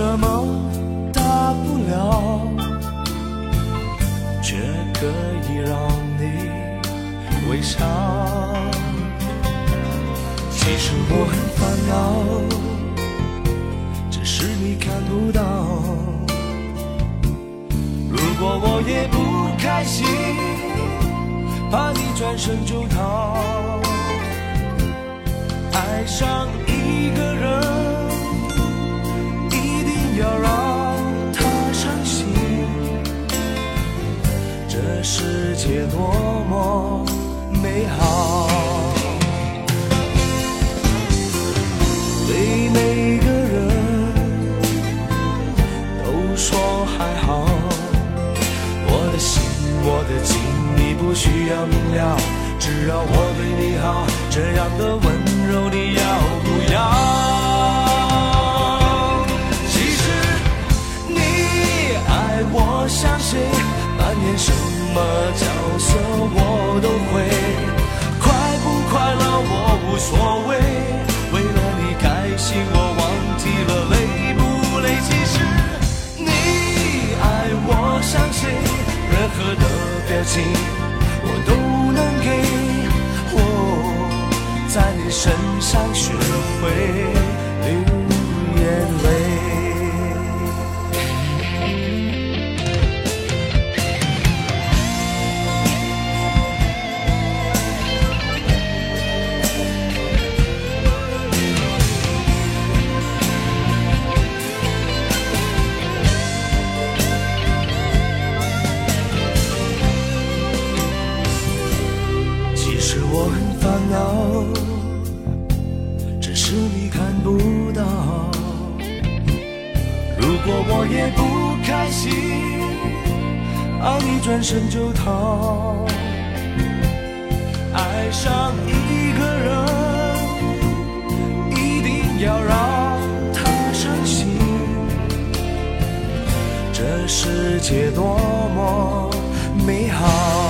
什么大不了，却可以让你微笑。其实我很烦恼，只是你看不到。如果我也不开心，怕你转身就逃。爱上一个人，要让他伤心。这世界多么美好。对每个人都说还好，我的心，我的情，你不需要明了，只要我对你好，这样的温柔你要不要？么角色我都会，快不快乐我无所谓。为了你开心，我忘记了累不累。其实你爱我像谁，任何的表情我都能给。我在你身上学会流眼泪。其实我很烦恼，只是你看不到。如果我也不开心，怕你转身就逃。爱上一个人，一定要让他伤心。这世界多么美好。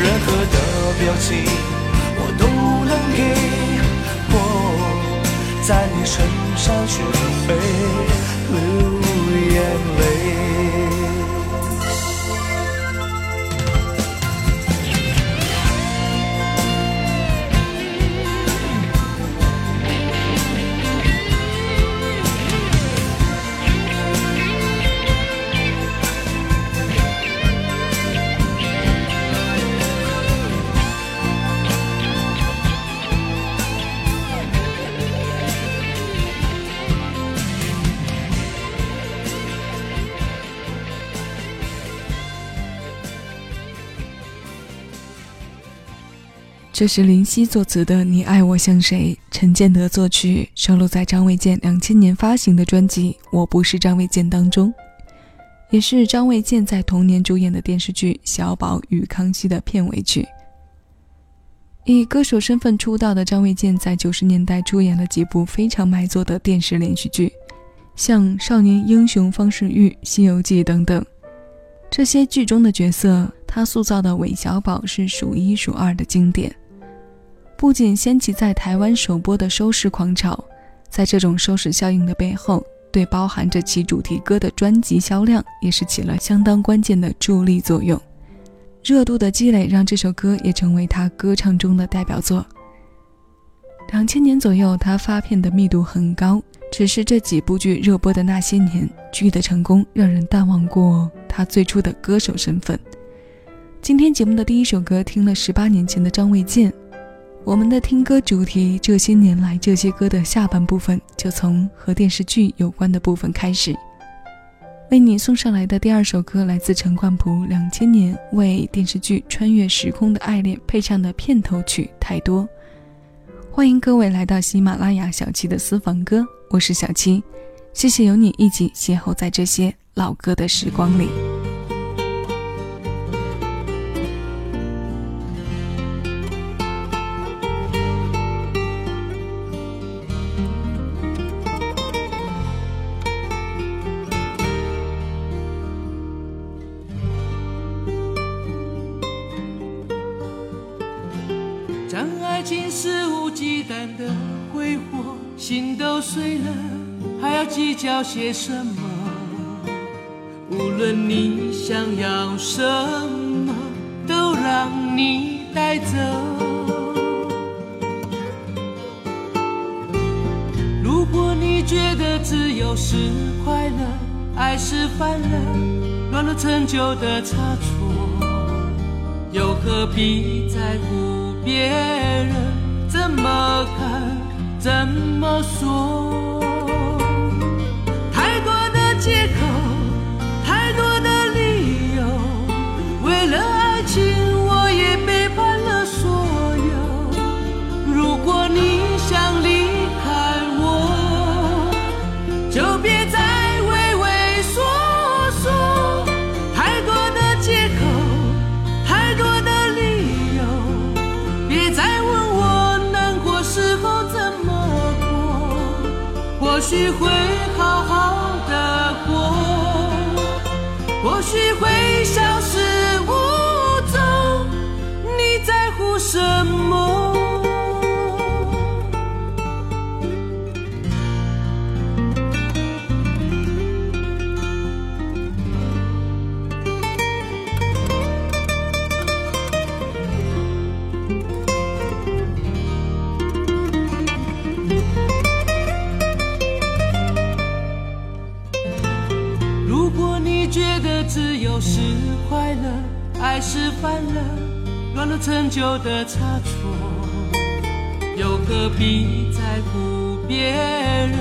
任何的表情我都能给。我在你身上学会这是林夕作词的《你爱我像谁》，陈建德作曲，收录在张卫健两千年发行的专辑《我不是张卫健》当中，也是张卫健在同年主演的电视剧《小宝与康熙》的片尾曲。以歌手身份出道的张卫健，在九十年代出演了几部非常卖座的电视连续剧，像《少年英雄方世玉》《西游记》等等。这些剧中的角色，他塑造的韦小宝是数一数二的经典。不仅掀起在台湾首播的收视狂潮，在这种收视效应的背后，对包含着其主题歌的专辑销量也是起了相当关键的助力作用。热度的积累让这首歌也成为他歌唱中的代表作。两千年左右，他发片的密度很高，只是这几部剧热播的那些年，剧的成功让人淡忘过他最初的歌手身份。今天节目的第一首歌，听了十八年前的张卫健。我们的听歌主题，这些年来这些歌的下半部分，就从和电视剧有关的部分开始。为你送上来的第二首歌，来自陈冠甫两千年为电视剧《穿越时空的爱恋》配唱的片头曲《太多》。欢迎各位来到喜马拉雅小七的私房歌，我是小七，谢谢有你一起邂逅在这些老歌的时光里。心都碎了，还要计较些什么？无论你想要什么，都让你带走。如果你觉得自由是快乐，爱是犯了，乱了陈旧的差错，又何必在乎别人怎么看、怎么说？会旧的差错，又何必在乎别人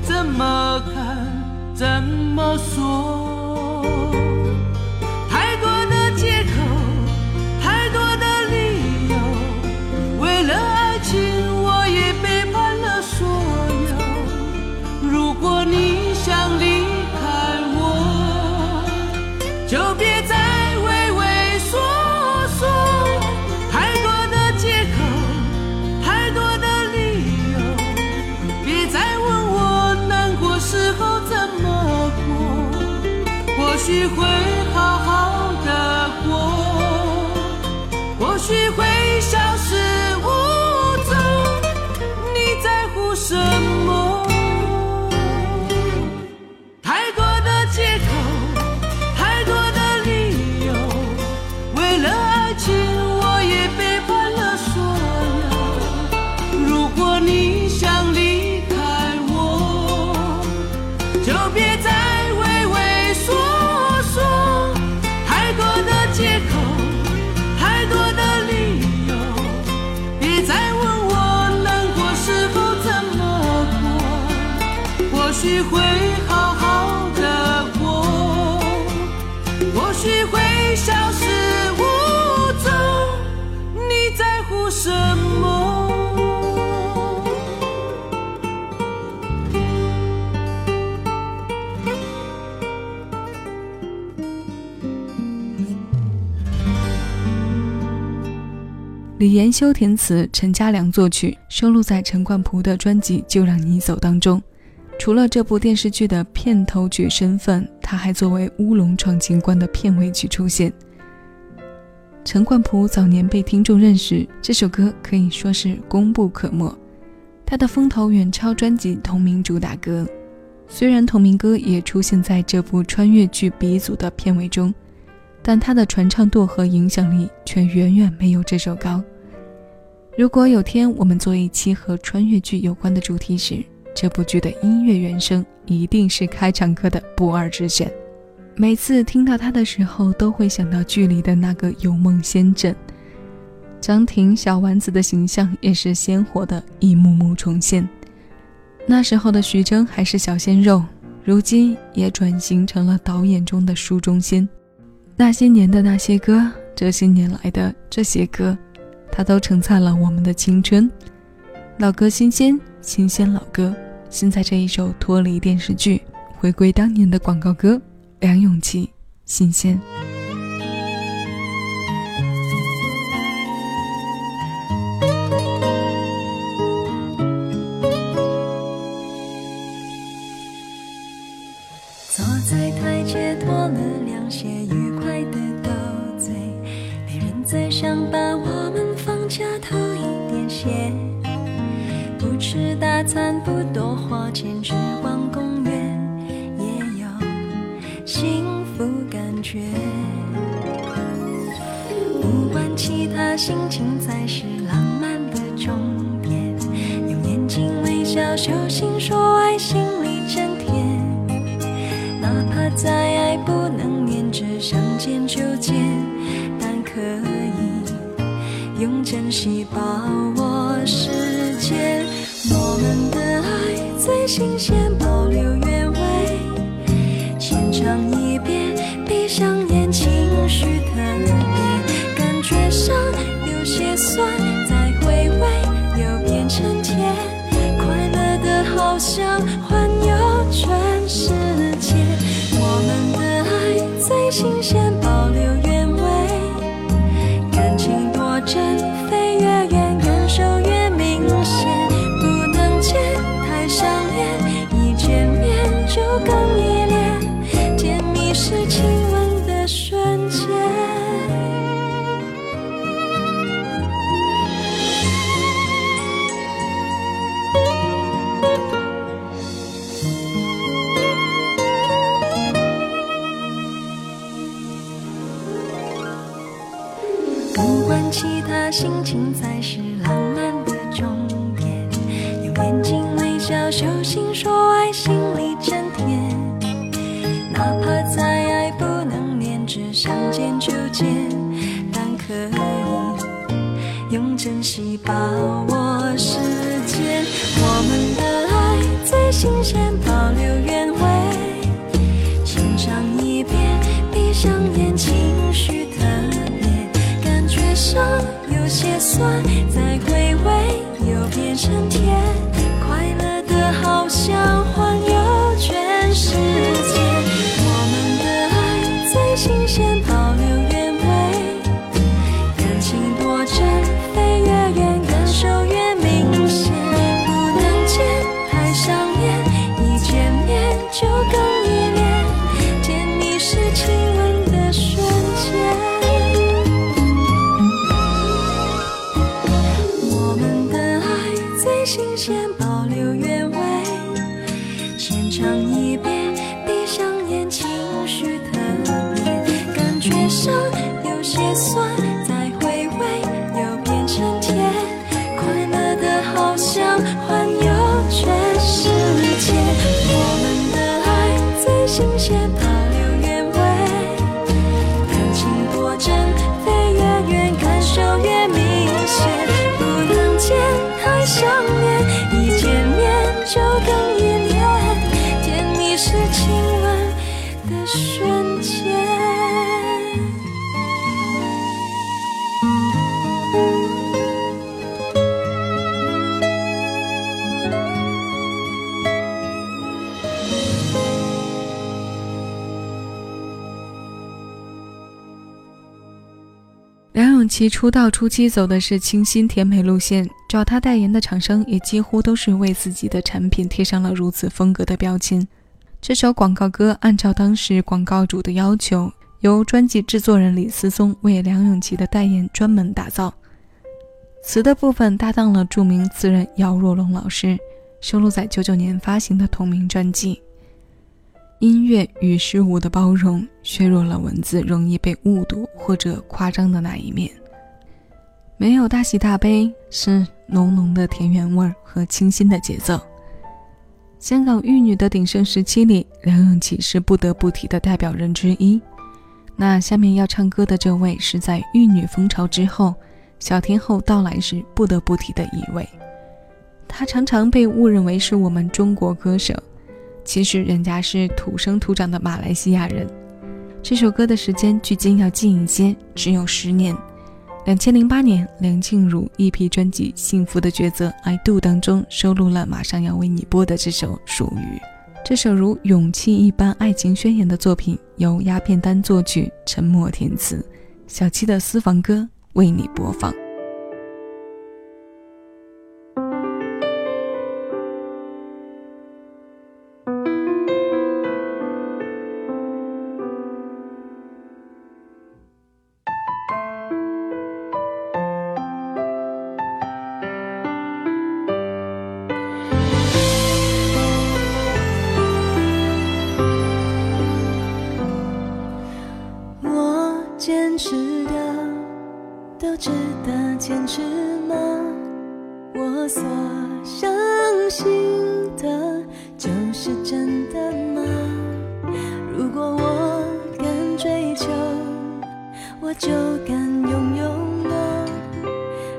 怎么看，怎么说？李延修填词，陈嘉良作曲，收录在陈冠蒲的专辑《就让你走》当中。除了这部电视剧的片头曲身份，他还作为《乌龙闯情关》的片尾曲出现。陈冠蒲早年被听众认识，这首歌可以说是功不可没，他的风头远超专辑同名主打歌。虽然同名歌也出现在这部穿越剧鼻祖的片尾中，但他的传唱度和影响力却远远没有这首高。如果有天我们做一期和穿越剧有关的主题时，这部剧的音乐原声一定是开场歌的不二之选。每次听到它的时候，都会想到剧里的那个有梦仙阵。张庭小丸子的形象也是鲜活的一幕幕重现。那时候的徐峥还是小鲜肉，如今也转型成了导演中的书中仙。那些年的那些歌，这些年来的这些歌，它都承载了我们的青春。老歌新鲜，新鲜老歌。现在这一首脱离电视剧，回归当年的广告歌，梁咏琪，新鲜。餐，不多花钱，只逛公园，也有幸福感觉。不管其他，心情才是浪漫的终点。用眼睛微笑，手心说爱，心里真甜。哪怕再爱不能黏着，想见就见，但可以用珍惜把新鲜，保留原味，浅尝一遍，闭上眼，情绪特别，感觉上有些酸，再回味又变成甜，快乐的好像他，心情才是浪漫的终点。用眼睛微笑，手心说爱，心里真甜。哪怕再爱不能黏，只想见就见，但可以用珍惜把握时间。我们的爱最新鲜，保留原味，浅尝一遍，闭上眼，情绪特别，感觉上些酸，再回味又变成甜，快乐的好像浅尝一遍，其出道初期走的是清新甜美路线，找她代言的厂商也几乎都是为自己的产品贴上了如此风格的标签。这首广告歌按照当时广告主的要求，由专辑制作人李思松为梁咏琪的代言专门打造。词的部分搭档了著名词人姚若龙老师，收录在九九年发行的同名专辑。音乐与事物的包容削弱了文字容易被误读或者夸张的那一面。没有大喜大悲，是浓浓的田园味儿和清新的节奏。香港玉女的鼎盛时期里，梁咏琪是不得不提的代表人之一。那下面要唱歌的这位，是在玉女风潮之后，小天后到来时不得不提的一位。他常常被误认为是我们中国歌手，其实人家是土生土长的马来西亚人。这首歌的时间距今要近一些，只有十年。两千零八年，梁静茹一批专辑《幸福的抉择》I Do 当中收录了马上要为你播的这首《属于》。这首如勇气一般爱情宣言的作品，由鸦片丹作曲，沉默填词，小七的私房歌为你播放。就敢拥有吗？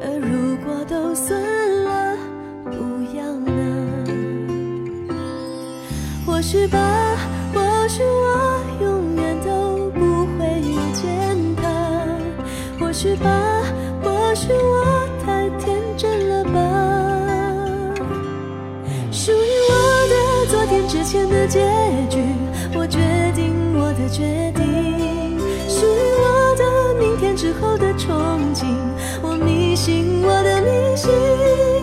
而如果都算了，不要呢？或许吧，或许我永远都不会遇见他。或许吧。或许我太天真了吧？属于我的昨天之前的结局，我决定我的决定。属于我的明天之后的憧憬，我迷信我的迷信。